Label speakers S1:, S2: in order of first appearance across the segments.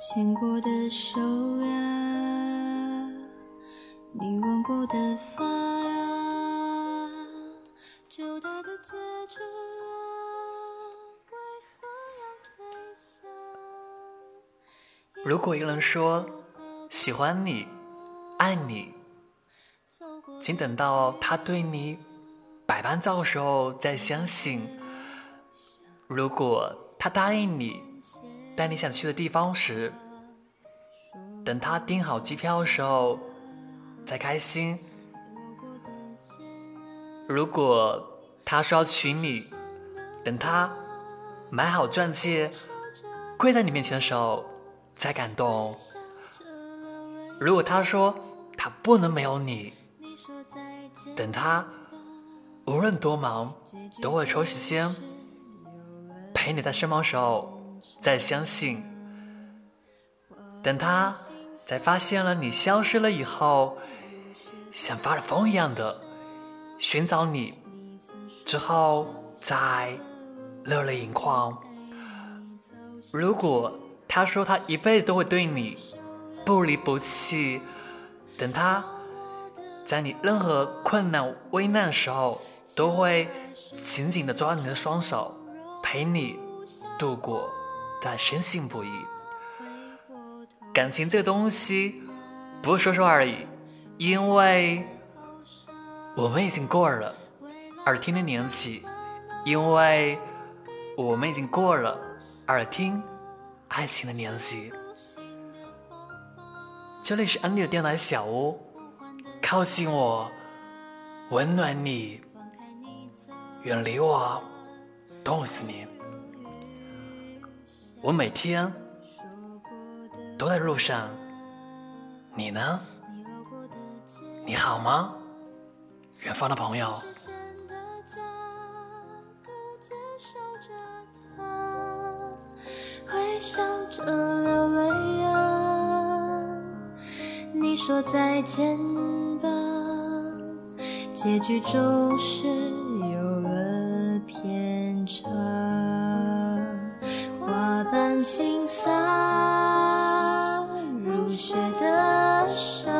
S1: 牵过的手呀，你吻过的发呀，旧的戒指啊，为何要褪下？
S2: 如果有人说喜欢你、爱你，请等到他对你百般造的时候再相信。如果他答应你带你想去的地方时，等他订好机票的时候再开心。如果他说要娶你，等他买好钻戒跪在你面前的时候再感动。如果他说他不能没有你，等他无论多忙都会抽时间陪你在身旁时候再相信。等他在发现了你消失了以后，像发了疯一样的寻找你，之后再热泪盈眶。如果他说他一辈子都会对你不离不弃，等他在你任何困难危难的时候，都会紧紧的抓你的双手，陪你度过，但深信不疑。感情这个东西不是说说而已，因为我们已经过了耳听的年纪，因为我们已经过了耳听爱情的年纪。这里是安利的电台小屋，靠近我，温暖你，远离我，冻死你。我每天都在路上，你呢？你好吗？远方的朋友。
S1: 显得假，不接受着他，微笑着流泪啊。你说再见吧，结局总是花瓣轻洒，如雪的沙。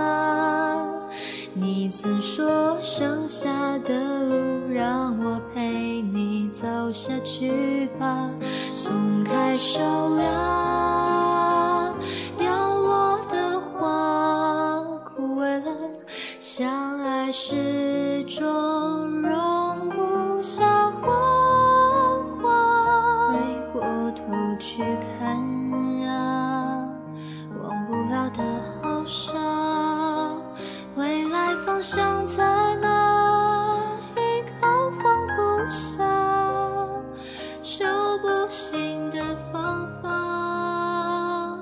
S1: 你曾说剩下的路让我陪你走下去吧，松开手呀，掉落的花枯萎了，相爱时方向在哪？依靠放不下，修不醒的方法。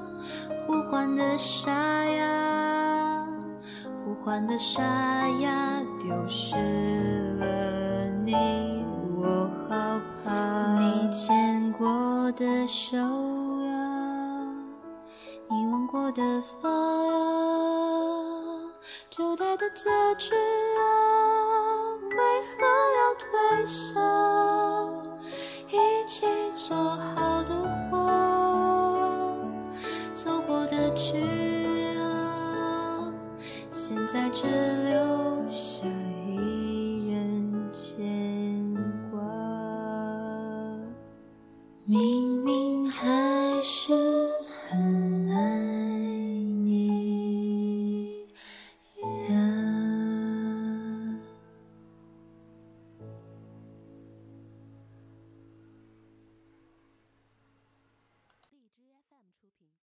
S1: 呼唤的沙哑，呼唤的沙哑，丢失了你，我好怕。你牵过的手呀，你吻过的发呀。旧带的戒指啊，为何要褪下？